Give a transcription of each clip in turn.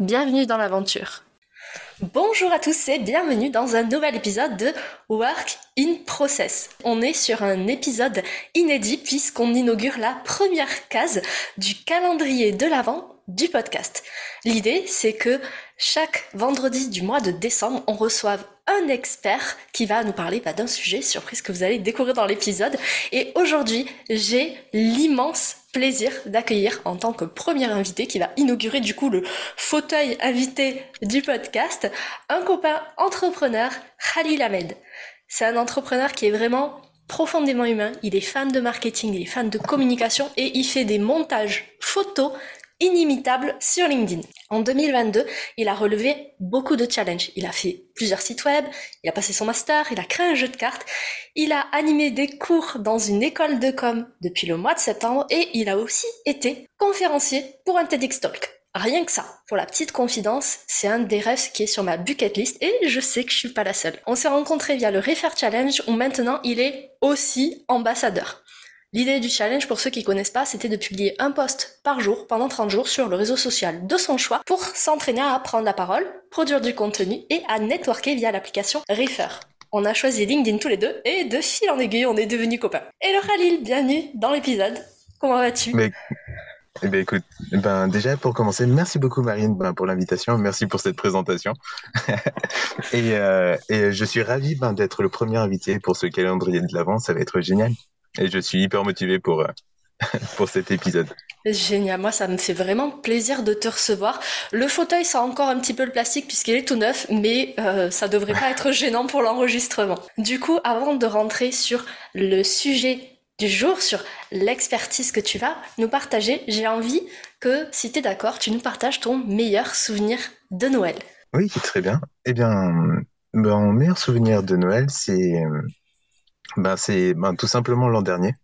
Bienvenue dans l'aventure. Bonjour à tous et bienvenue dans un nouvel épisode de Work in Process. On est sur un épisode inédit puisqu'on inaugure la première case du calendrier de l'Avent du podcast. L'idée, c'est que chaque vendredi du mois de décembre, on reçoive un expert qui va nous parler bah, d'un sujet surprise que vous allez découvrir dans l'épisode. Et aujourd'hui, j'ai l'immense plaisir d'accueillir en tant que premier invité qui va inaugurer du coup le fauteuil invité du podcast, un copain entrepreneur, Khalil Ahmed. C'est un entrepreneur qui est vraiment profondément humain, il est fan de marketing, il est fan de communication et il fait des montages photos inimitable sur LinkedIn. En 2022, il a relevé beaucoup de challenges. Il a fait plusieurs sites web, il a passé son master, il a créé un jeu de cartes, il a animé des cours dans une école de com depuis le mois de septembre et il a aussi été conférencier pour un TEDx Talk. Rien que ça, pour la petite confidence, c'est un des rêves qui est sur ma bucket list et je sais que je suis pas la seule. On s'est rencontrés via le Refer Challenge où maintenant il est aussi ambassadeur. L'idée du challenge, pour ceux qui connaissent pas, c'était de publier un post par jour pendant 30 jours sur le réseau social de son choix pour s'entraîner à prendre la parole, produire du contenu et à networker via l'application Refer. On a choisi LinkedIn tous les deux et de fil en aiguille, on est devenus copains. Hello Khalil, bienvenue dans l'épisode. Comment vas-tu? Eh ben écoute, ben déjà pour commencer, merci beaucoup Marine ben, pour l'invitation, merci pour cette présentation. et, euh, et, je suis ravi ben, d'être le premier invité pour ce calendrier de l'avant, ça va être génial. Et je suis hyper motivé pour, euh, pour cet épisode. Génial, moi ça me fait vraiment plaisir de te recevoir. Le fauteuil, ça a encore un petit peu le plastique puisqu'il est tout neuf, mais euh, ça devrait pas être gênant pour l'enregistrement. Du coup, avant de rentrer sur le sujet du jour, sur l'expertise que tu vas nous partager, j'ai envie que, si tu es d'accord, tu nous partages ton meilleur souvenir de Noël. Oui, très bien. Eh bien, mon meilleur souvenir de Noël, c'est ben, c'est ben, tout simplement l'an dernier.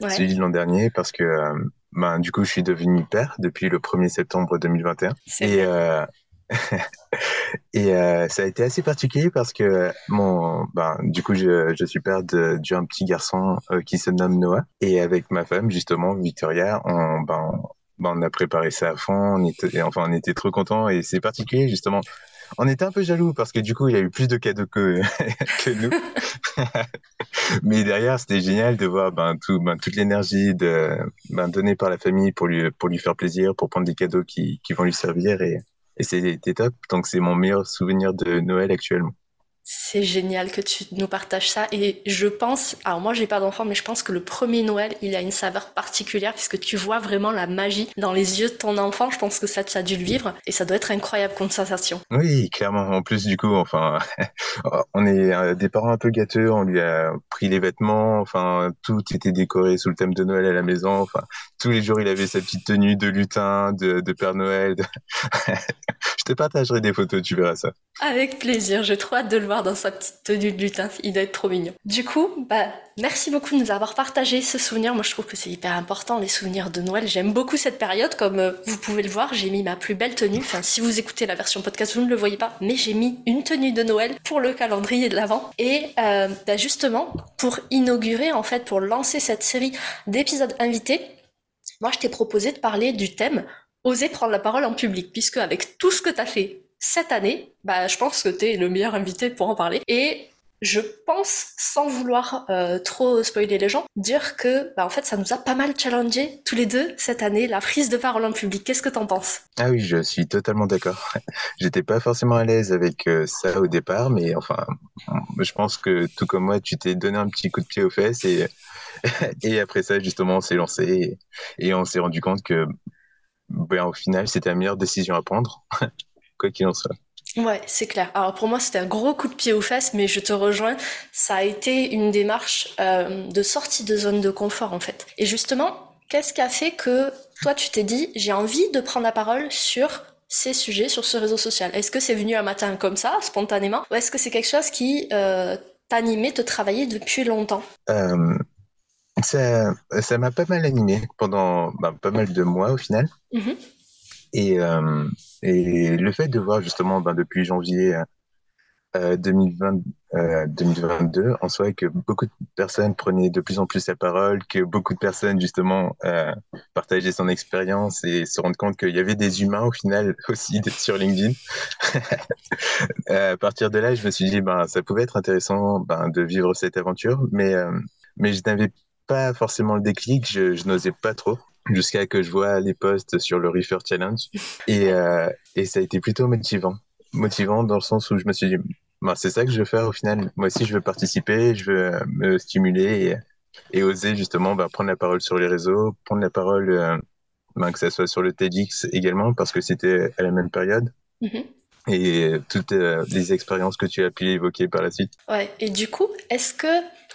Ouais. Celui de l'an dernier parce que euh, ben, du coup, je suis devenu père depuis le 1er septembre 2021. Et, euh, et euh, ça a été assez particulier parce que mon, ben, du coup, je, je suis père d'un petit garçon qui se nomme Noah. Et avec ma femme, justement, Victoria, on, ben, ben, on a préparé ça à fond. On était, enfin, on était trop contents et c'est particulier, justement on était un peu jaloux parce que du coup, il a eu plus de cadeaux que, que nous. Mais derrière, c'était génial de voir ben, tout, ben, toute l'énergie de, ben, donnée par la famille pour lui, pour lui faire plaisir, pour prendre des cadeaux qui, qui vont lui servir. Et, et c'était top. Donc, c'est mon meilleur souvenir de Noël actuellement. C'est génial que tu nous partages ça. Et je pense, alors moi j'ai pas d'enfant mais je pense que le premier Noël il a une saveur particulière puisque tu vois vraiment la magie dans les yeux de ton enfant, je pense que ça tu as dû le vivre. Et ça doit être incroyable comme sensation. Oui clairement, en plus du coup enfin on est euh, des parents un peu gâteux, on lui a pris les vêtements, enfin tout était décoré sous le thème de Noël à la maison, enfin tous les jours il avait sa petite tenue de lutin, de, de Père Noël. je te partagerai des photos, tu verras ça. Avec plaisir, j'ai trop hâte de le voir dans sa petite tenue de lutin. Il doit être trop mignon. Du coup, bah, merci beaucoup de nous avoir partagé ce souvenir. Moi, je trouve que c'est hyper important, les souvenirs de Noël. J'aime beaucoup cette période. Comme euh, vous pouvez le voir, j'ai mis ma plus belle tenue. Si vous écoutez la version podcast, vous ne le voyez pas, mais j'ai mis une tenue de Noël pour le calendrier de l'Avent. Et euh, bah, justement, pour inaugurer, en fait, pour lancer cette série d'épisodes invités, moi, je t'ai proposé de parler du thème Oser prendre la parole en public, puisque avec tout ce que tu as fait cette année, bah, je pense que tu es le meilleur invité pour en parler. Et je pense, sans vouloir euh, trop spoiler les gens, dire que bah, en fait ça nous a pas mal challengé tous les deux cette année, la prise de parole en public. Qu'est-ce que t'en penses? Ah oui, je suis totalement d'accord. J'étais pas forcément à l'aise avec euh, ça au départ, mais enfin, je pense que tout comme moi, tu t'es donné un petit coup de pied aux fesses et, et après ça, justement, on s'est lancé et, et on s'est rendu compte que ben, au final, c'était la meilleure décision à prendre quoi qu'il en soit. Ouais, c'est clair. Alors pour moi, c'était un gros coup de pied aux fesses, mais je te rejoins. Ça a été une démarche euh, de sortie de zone de confort en fait. Et justement, qu'est-ce qui a fait que toi, tu t'es dit, j'ai envie de prendre la parole sur ces sujets sur ce réseau social? Est-ce que c'est venu un matin comme ça, spontanément, ou est-ce que c'est quelque chose qui euh, t'animait, te travailler depuis longtemps? Euh, Ça ça m'a pas mal animé pendant bah, pas mal de mois au final. Mm-hmm. Et, euh, et le fait de voir justement ben, depuis janvier 2020, euh, 2022 euh, en soi que beaucoup de personnes prenaient de plus en plus la parole, que beaucoup de personnes justement partageaient son expérience et se rendent compte qu'il y avait des humains au final aussi sur LinkedIn. à partir de là, je me suis dit ben ça pouvait être intéressant ben, de vivre cette aventure, mais mais je n'avais pas forcément le déclic, je n'osais pas trop jusqu'à que je vois les posts sur le Reefer Challenge et, et ça a été plutôt motivant motivant dans le sens où je me suis dit bah, c'est ça que je veux faire au final. Moi aussi, je veux participer, je veux euh, me stimuler et, oser justement bah, prendre la parole sur les réseaux, prendre la parole, euh, bah, que ce soit sur le TEDx également, parce que c'était à la même période. Mm-hmm. Et toutes euh, les expériences que tu as pu évoquer par la suite. Ouais, et du coup, est-ce que.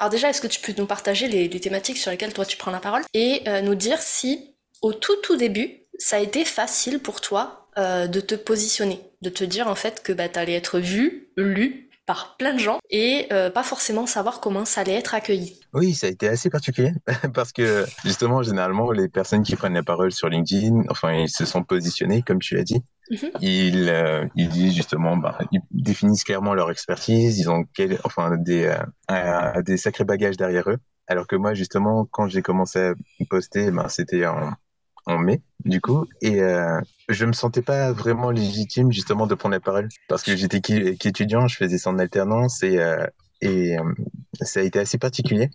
Alors, déjà, est-ce que tu peux nous partager les, thématiques sur lesquelles toi tu prends la parole et nous dire si, au tout, tout début, ça a été facile pour toi euh, de te positionner, de te dire en fait que bah, tu allais être vu, lu par plein de gens et euh, pas forcément savoir comment ça allait être accueilli. Oui, ça a été assez particulier parce que justement, généralement, les personnes qui prennent la parole sur LinkedIn, enfin, ils se sont positionnés, comme tu l'as dit. Mhm. Ils, euh, ils disent justement, bah, ils définissent clairement leur expertise, ils ont enfin, des, des sacrés bagages derrière eux. Alors que moi, justement, quand j'ai commencé à poster, ben, c'était en, mai, du coup, et euh, je me sentais pas vraiment légitime justement de prendre la parole parce que j'étais qu'étudiant, je faisais ça en alternance et, euh, et euh, ça a été assez particulier.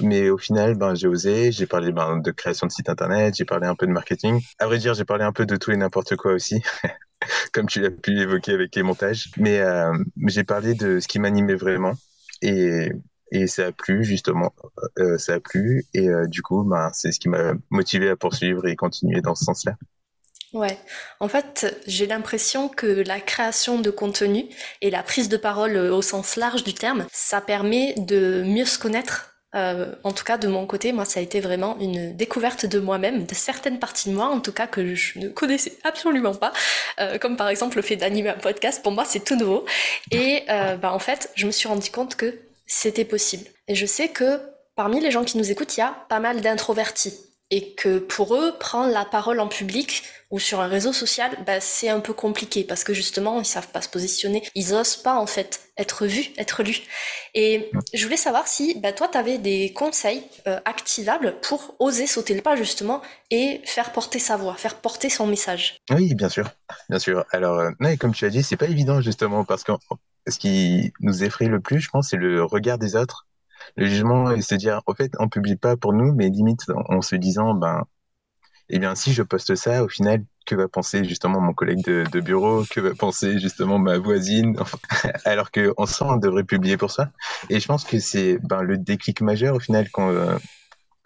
Mais au final, ben, j'ai osé, j'ai parlé ben, de création de site internet, j'ai parlé un peu de marketing. À vrai dire, j'ai parlé un peu de tout et n'importe quoi aussi, comme tu l'as pu évoquer avec les montages. Mais euh, j'ai parlé de ce qui m'animait vraiment. Et et ça a plu justement euh, ça a plu et euh, du coup ben, c'est ce qui m'a motivé à poursuivre et continuer dans ce sens-là Ouais, en fait, j'ai l'impression que la création de contenu et la prise de parole euh, au sens large du terme, ça permet de mieux se connaître. En tout cas, de mon côté, moi, ça a été vraiment une découverte de moi-même, de certaines parties de moi, en tout cas, que je ne connaissais absolument pas. comme par exemple le fait d'animer un podcast, pour moi, c'est tout nouveau. Et bah, en fait, je me suis rendu compte que c'était possible. Et je sais que parmi les gens qui nous écoutent, il y a pas mal d'introvertis. Et que pour eux, prendre la parole en public ou sur un réseau social, bah, c'est un peu compliqué parce que justement, ils savent pas se positionner. Ils osent pas, en fait, être vus, être lus. Et je voulais savoir si bah, toi, tu avais des conseils euh, activables pour oser sauter le pas, justement, et faire porter sa voix, faire porter son message. Oui, bien sûr. Bien sûr. Alors, euh, comme tu as dit, c'est pas évident, justement, parce que ce qui nous effraie le plus, je pense, c'est le regard des autres, le jugement et se dire, en fait, on publie pas pour nous, mais limite en, se disant, ben, eh bien, si je poste ça, au final, que va penser justement mon collègue de, bureau, que va penser justement ma voisine, alors qu'en soi, on devrait publier pour ça. Et je pense que c'est ben, le déclic majeur au final qu'on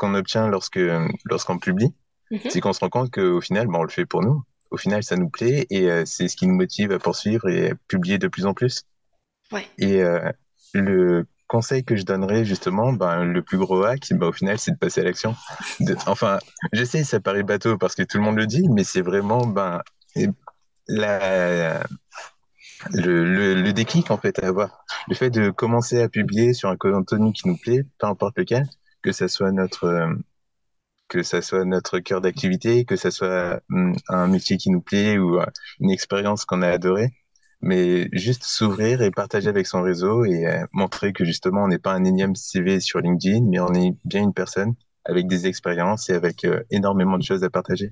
qu'on obtient lorsque lorsqu'on publie, mhm. c'est qu'on se rend compte qu'au final, ben, on le fait pour nous. Au final, ça nous plaît et euh, c'est ce qui nous motive à poursuivre et à publier de plus en plus. Et euh, le conseil que je donnerais justement, ben, le plus gros hack, ben, au final, c'est de passer à l'action. Enfin, je sais, ça paraît bateau parce que tout le monde le dit, mais c'est vraiment ben, le, le, déclic en fait à avoir. Le fait de commencer à publier sur un contenu qui nous plaît, peu importe lequel, que ça soit notre que ça soit notre cœur d'activité, que ça soit hum, un métier qui nous plaît ou euh, une expérience qu'on a adorée, mais juste s'ouvrir et partager avec son réseau et euh, montrer que justement on n'est pas un énième CV sur LinkedIn, mais on est bien une personne avec des expériences et avec euh, énormément de choses à partager.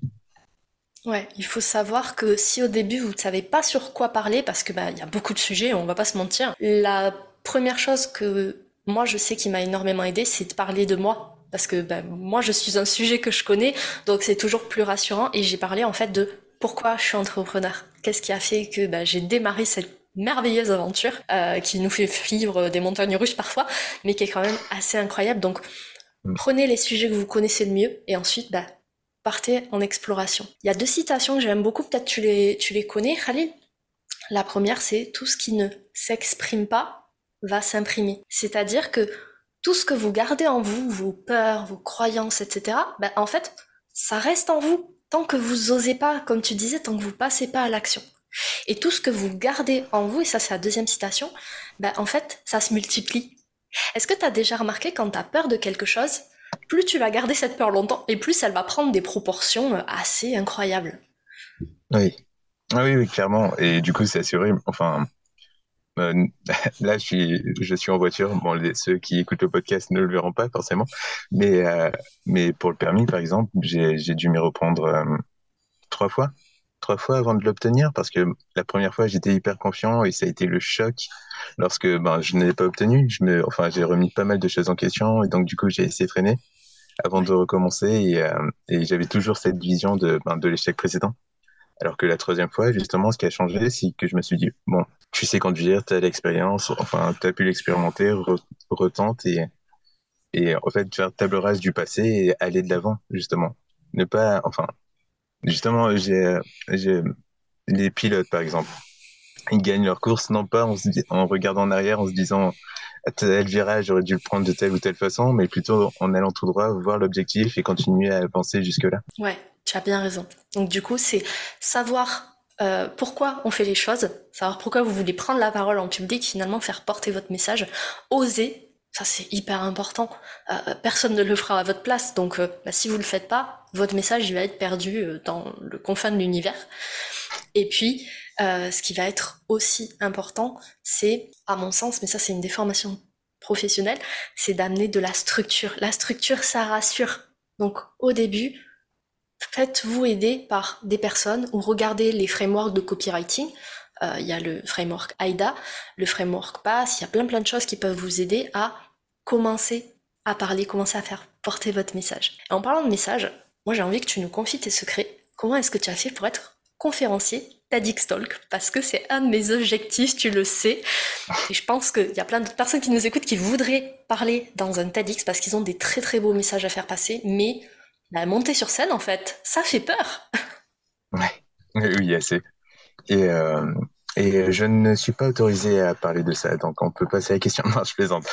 Ouais, il faut savoir que si au début vous ne savez pas sur quoi parler, parce que bah y a beaucoup de sujets, on va pas se mentir. La première chose que moi je sais qui m'a énormément aidé, c'est de parler de moi, parce que bah, moi je suis un sujet que je connais, donc c'est toujours plus rassurant. Et j'ai parlé en fait de pourquoi je suis entrepreneur Qu'est-ce qui a fait que bah, j'ai démarré cette merveilleuse aventure euh, qui nous fait vivre des montagnes russes parfois, mais qui est quand même assez incroyable. Donc, mm. prenez les sujets que vous connaissez le mieux et ensuite, bah, partez en exploration. Il y a deux citations que j'aime beaucoup, peut-être tu les, tu les connais, Khalil. La première, c'est tout ce qui ne s'exprime pas va s'imprimer. C'est-à-dire que tout ce que vous gardez en vous, vos peurs, vos croyances, etc., bah, en fait, ça reste en vous tant que vous osez pas, comme tu disais, tant que vous passez pas à l'action. Et tout ce que vous gardez en vous, et ça c'est la deuxième citation, ben, en fait, ça se multiplie. Est-ce que tu as déjà remarqué quand tu as peur de quelque chose, plus tu vas garder cette peur longtemps et plus elle va prendre des proportions euh, assez incroyables? Oui. Ah oui, oui, clairement. Et du coup, c'est horrible. Enfin, euh, là, je suis, en voiture. Bon, ceux qui écoutent le podcast ne le verront pas forcément. Mais, euh, mais pour le permis, par exemple, j'ai dû m'y reprendre trois fois trois fois avant de l'obtenir parce que la première fois j'étais hyper confiant et ça a été le choc lorsque ben je ne pas obtenu. Je enfin j'ai remis pas mal de choses en question et donc du coup j'ai essayé de freiner avant de recommencer et, euh, et j'avais toujours cette vision de ben, de l'échec précédent. Alors que la troisième fois, justement, ce qui a changé, c'est que je me suis dit, bon, tu sais conduire, tu as l'expérience, enfin, tu as pu l'expérimenter, retente et, et en fait, faire table rase du passé et aller de l'avant, justement. Ne pas, enfin, Justement, j'ai, les pilotes, par exemple. Ils gagnent leur course, non pas en regardant en arrière, en se disant tel virage, j'aurais dû le prendre de telle ou telle façon, mais plutôt en allant tout droit, voir l'objectif et continuer à avancer jusque-là. Ouais, tu as bien raison. Donc du coup, c'est savoir euh, pourquoi on fait les choses, savoir pourquoi vous voulez prendre la parole en public, finalement faire porter votre message, oser ça, c'est hyper important. Euh, personne ne le fera à votre place. Donc, euh, bah, si vous le faites pas, votre message il va être perdu euh, dans le confin de l'univers. Et puis, ce qui va être aussi important, c'est, à mon sens, mais ça c'est une déformation professionnelle, c'est d'amener de la structure. La structure, ça rassure. Donc, au début, faites-vous aider par des personnes ou regardez les frameworks de copywriting. Euh, il y a le framework AIDA, le framework PASS, il y a plein plein de choses qui peuvent vous aider à commencer à parler, commencer à faire porter votre message. Et en parlant de message, moi j'ai envie que tu nous confies tes secrets. Comment est-ce que tu as fait pour être conférencier TEDx Talk? Parce que c'est un de mes objectifs, tu le sais. Et je pense qu'il y a plein de personnes qui nous écoutent qui voudraient parler dans un TEDx parce qu'ils ont des très très beaux messages à faire passer, mais bah, monter sur scène en fait, ça fait peur. Ouais, oui, assez. Et, euh, et je ne suis pas autorisé à parler de ça, donc on peut passer à la question. Non, je plaisante.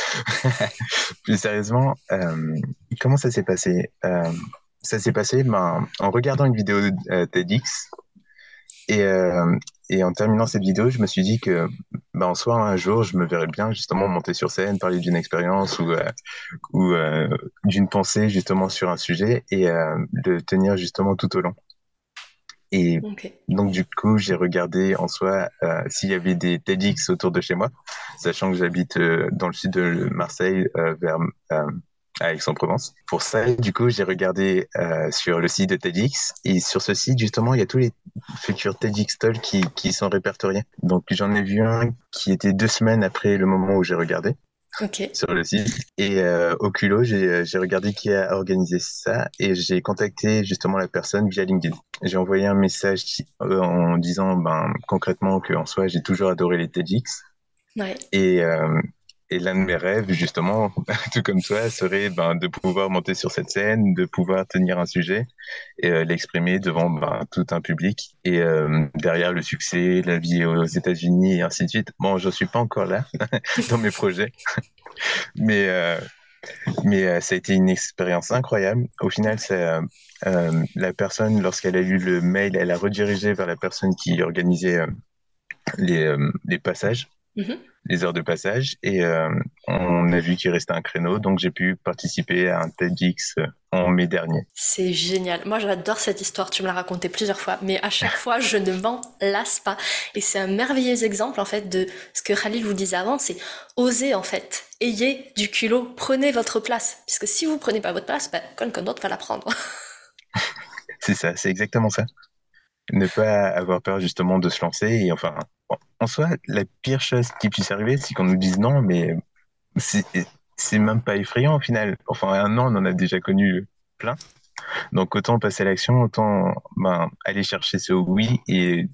Plus sérieusement, euh, comment ça s'est passé? Euh, Ça s'est passé ben, en regardant une vidéo de TEDx. Et, et en terminant cette vidéo, je me suis dit que ben, en soi, un jour, je me verrais bien justement monter sur scène, parler d'une expérience ou, ou d'une pensée justement sur un sujet et de tenir justement tout au long. Et donc, du coup, j'ai regardé en soi euh, s'il y avait des TEDx autour de chez moi, sachant que j'habite euh, dans le sud de Marseille, euh, vers à Aix-en-Provence. Pour ça, du coup, j'ai regardé sur le site de TEDx. Et sur ce site, justement, il y a tous les futurs TEDx Talks qui, qui sont répertoriés. Donc, j'en ai vu un qui était deux semaines après le moment où j'ai regardé sur le site. Et euh, au culot, euh, j'ai regardé qui a organisé ça et j'ai contacté justement la personne via LinkedIn. J'ai envoyé un message euh, en disant ben, concrètement que en soi, j'ai toujours adoré les TEDx. Ouais. Et, euh, et l'un de mes rêves, justement, tout comme toi, serait ben, de pouvoir monter sur cette scène, de pouvoir tenir un sujet et euh, l'exprimer devant ben, tout un public. Et euh, derrière le succès, la vie aux États-Unis et ainsi de suite. Bon, je suis pas encore là dans mes projets, mais euh, mais ça a été une expérience incroyable. Au final, c'est la personne, lorsqu'elle a lu le mail, elle a redirigé vers la personne qui organisait les, les passages. Mm-hmm les heures de passage et euh, on a vu qu'il restait un créneau, donc j'ai pu participer à un TEDx euh, en mai dernier. C'est génial. Moi, j'adore cette histoire. Tu me l'as racontée plusieurs fois, mais à chaque fois, je ne m'en lasse pas. Et c'est un merveilleux exemple, en fait, de ce que Khalil vous disait avant, c'est oser, en fait. Ayez du culot, prenez votre place. Puisque si vous prenez pas votre place, ben, quelqu'un d'autre va la prendre. c'est ça, c'est exactement ça. Ne pas avoir peur, justement, de se lancer et enfin, en soi, la pire chose qui puisse arriver, c'est qu'on nous dise non, mais c'est même pas effrayant au final. Enfin, un an, on en a déjà connu plein. Donc autant passer à l'action, autant ben, aller chercher ce oui et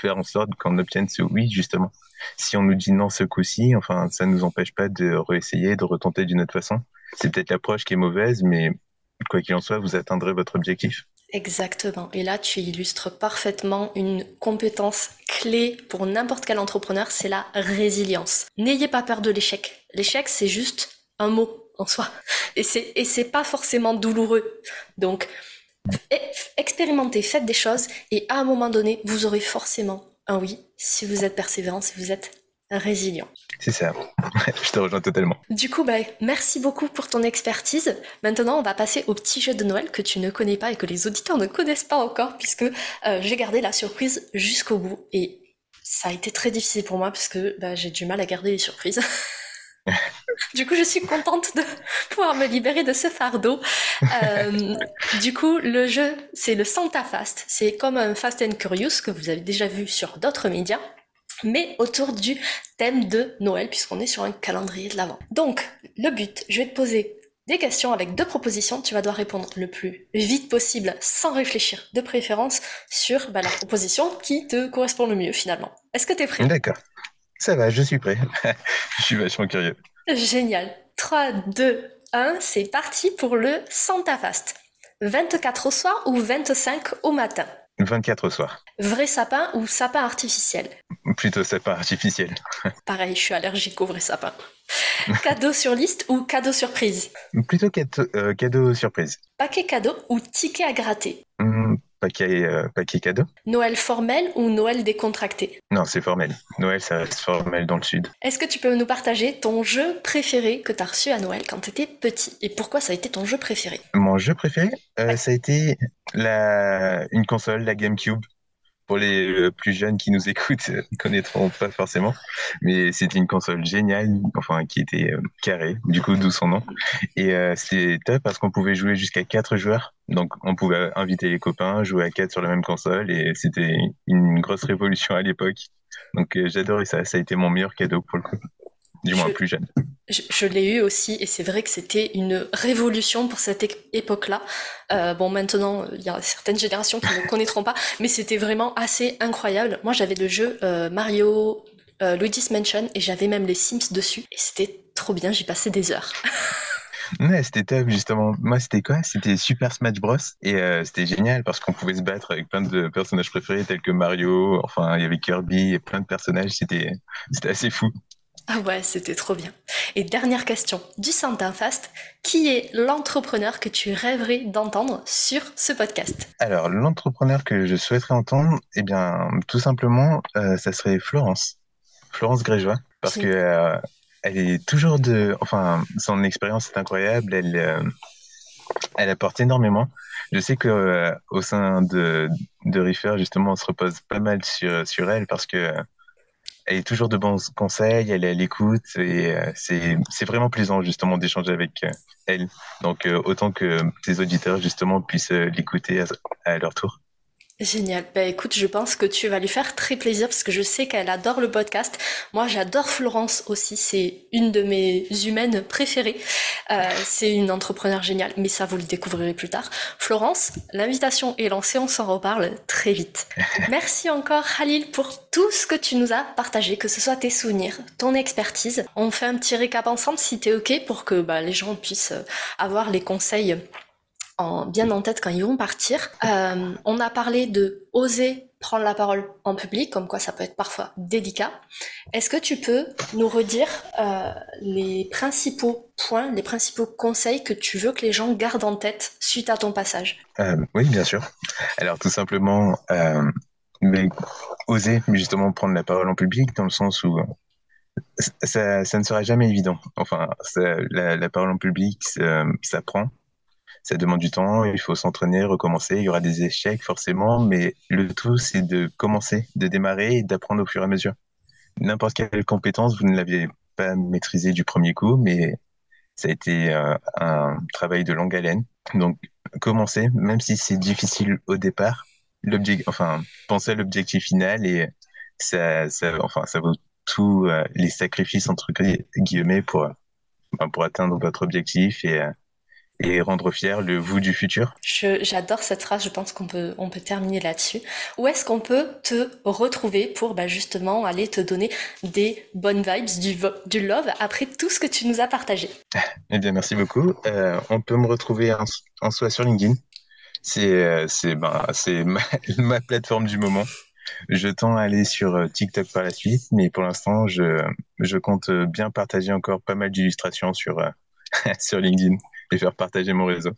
faire en sorte qu'on obtienne ce oui justement. Si on nous dit non ce coup-ci, enfin ça ne nous empêche pas de réessayer, de retenter d'une autre façon. C'est peut-être l'approche qui est mauvaise, mais quoi qu'il en soit, vous atteindrez votre objectif. Exactement. Et là, tu illustres parfaitement une compétence clé pour n'importe quel entrepreneur, c'est la résilience. N'ayez pas peur de l'échec. L'échec, c'est juste un mot en soi. Et c'est, c'est pas forcément douloureux. Donc, expérimentez, faites des choses et à un moment donné, vous aurez forcément un oui si vous êtes persévérant, si vous êtes résilient. C'est ça, je te rejoins totalement. Du coup, bah, merci beaucoup pour ton expertise. Maintenant, on va passer au petit jeu de Noël que tu ne connais pas et que les auditeurs ne connaissent pas encore, puisque euh, j'ai gardé la surprise jusqu'au bout. Et ça a été très difficile pour moi, parce que bah, j'ai du mal à garder les surprises. du coup, je suis contente de pouvoir me libérer de ce fardeau. Euh, du coup, le jeu, c'est le Santa Fast. C'est comme un Fast and Curious que vous avez déjà vu sur d'autres médias mais autour du thème de Noël, puisqu'on est sur un calendrier de l'Avent. Donc, le but, je vais te poser des questions avec deux propositions. Tu vas devoir répondre le plus vite possible, sans réfléchir, de préférence sur bah, la proposition qui te correspond le mieux finalement. Est-ce que tu es prêt? D'accord. Ça va, je suis prêt. je suis vachement curieux. Génial. 3, 2, 1, c'est parti pour le Santa Fast. 24 au soir ou 25 au matin? 24 au soir. Vrai sapin ou sapin artificiel? Plutôt sapin artificiel. Pareil, je suis allergique au vrai sapin. cadeau sur liste ou cadeau surprise? Plutôt cadeau, euh, cadeau surprise. Paquet cadeau ou ticket à gratter? Hmm, paquet, euh, paquet cadeau. Noël formel ou Noël décontracté? Non, c'est formel. Noël, ça reste formel dans le sud. Est-ce que tu peux nous partager ton jeu préféré que tu as reçu à Noël quand tu étais petit? Et pourquoi ça a été ton jeu préféré? Mon jeu préféré, euh, ça a été la... une console, la GameCube pour les euh, plus jeunes qui nous écoutent, ne connaîtront pas forcément, mais c'était une console géniale, enfin qui était euh, carrée, du coup d'où son nom. Et euh, c'était top parce qu'on pouvait jouer jusqu'à quatre joueurs, donc on pouvait inviter les copains, jouer à quatre sur la même console, et c'était une grosse révolution à l'époque. Donc j'adorais ça, ça a été mon meilleur cadeau pour le coup du moins plus jeune. Je, l'ai eu aussi, et c'est vrai que c'était une révolution pour cette époque-là. Euh, bon, maintenant, il y a certaines générations qui ne connaîtront pas, mais c'était vraiment assez incroyable. Moi, j'avais le jeu euh, Mario euh, Luigi's Mansion, et j'avais même les Sims dessus, et c'était trop bien, j'y passais des heures. Ouais, c'était top justement. Moi, c'était quoi? C'était Super Smash Bros. Et euh, c'était génial parce qu'on pouvait se battre avec plein de personnages préférés tels que Mario. Enfin, il y avait Kirby et plein de personnages. C'était assez fou. Ah ouais, c'était trop bien. Et dernière question, du Santa Fast, qui est l'entrepreneur que tu rêverais d'entendre sur ce podcast? Alors, l'entrepreneur que je souhaiterais entendre, eh bien, tout simplement, euh, ça serait Florence. Florence Grégeois, parce que euh, elle est toujours de... Enfin, son expérience est incroyable, elle, euh, elle apporte énormément. Je sais que au sein de, de justement, on se repose pas mal sur, sur elle parce que elle est toujours de bons conseils, elle est à l'écoute et euh, c'est vraiment plaisant justement d'échanger avec euh, elle. Donc euh, autant que tes auditeurs justement puissent l'écouter à, leur tour. Génial. Bah écoute, je pense que tu vas lui faire très plaisir parce que je sais qu'elle adore le podcast. Moi, j'adore Florence aussi. C'est une de mes humaines préférées. Euh, c'est une entrepreneure géniale, mais ça, vous le découvrirez plus tard. Florence, l'invitation est lancée. On s'en reparle très vite. Merci encore, Khalil, pour tout ce que tu nous as partagé, que ce soit tes souvenirs, ton expertise. On fait un petit récap ensemble si t'es OK pour que bah, les gens puissent avoir les conseils bien en tête quand ils vont partir. Euh, on a parlé de oser prendre la parole en public, comme quoi ça peut être parfois délicat. Est-ce que tu peux nous redire euh, les principaux points, les principaux conseils que tu veux que les gens gardent en tête suite à ton passage? Euh, Oui, bien sûr. Alors tout simplement, oser justement prendre la parole en public dans le sens où ça, ne sera jamais évident. Enfin, la, parole en public, ça prend ça demande du temps, il faut s'entraîner, recommencer, il y aura des échecs forcément, mais le tout, c'est de commencer, de démarrer et d'apprendre au fur et à mesure. N'importe quelle compétence, vous ne l'avez pas maîtrisée du premier coup, mais ça a été euh, un travail de longue haleine. Donc, commencer, même si c'est difficile au départ, l'objectif, enfin, pensez à l'objectif final et ça, ça, enfin, ça vaut tous euh, les sacrifices entre guillemets pour, pour atteindre votre objectif et euh, et rendre fier le vous du futur. J'adore cette phrase, je pense qu'on peut, on peut terminer là-dessus. Où est-ce qu'on peut te retrouver pour bah, justement aller te donner des bonnes vibes, du, du love après tout ce que tu nous as partagé? Eh bien, merci beaucoup. Euh, on peut me retrouver en, en soi sur LinkedIn. C'est euh, ben, ma, ma plateforme du moment. Je tends à aller sur euh, TikTok par la suite, mais pour l'instant, je, je compte bien partager encore pas mal d'illustrations sur, sur LinkedIn et faire partager mon réseau.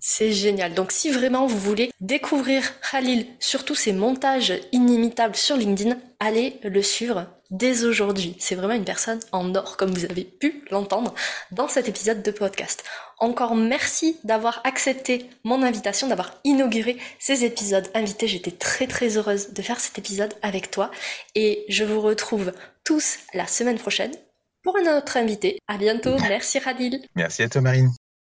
C'est génial. Donc si vraiment vous voulez découvrir Khalil, surtout ses montages inimitables sur LinkedIn, allez le suivre dès aujourd'hui. C'est vraiment une personne en or, comme vous avez pu l'entendre dans cet épisode de podcast. Encore merci d'avoir accepté mon invitation, d'avoir inauguré ces épisodes invités. J'étais très très heureuse de faire cet épisode avec toi et je vous retrouve tous la semaine prochaine pour un autre invité. À bientôt. Merci Radil. Merci à toi Marine.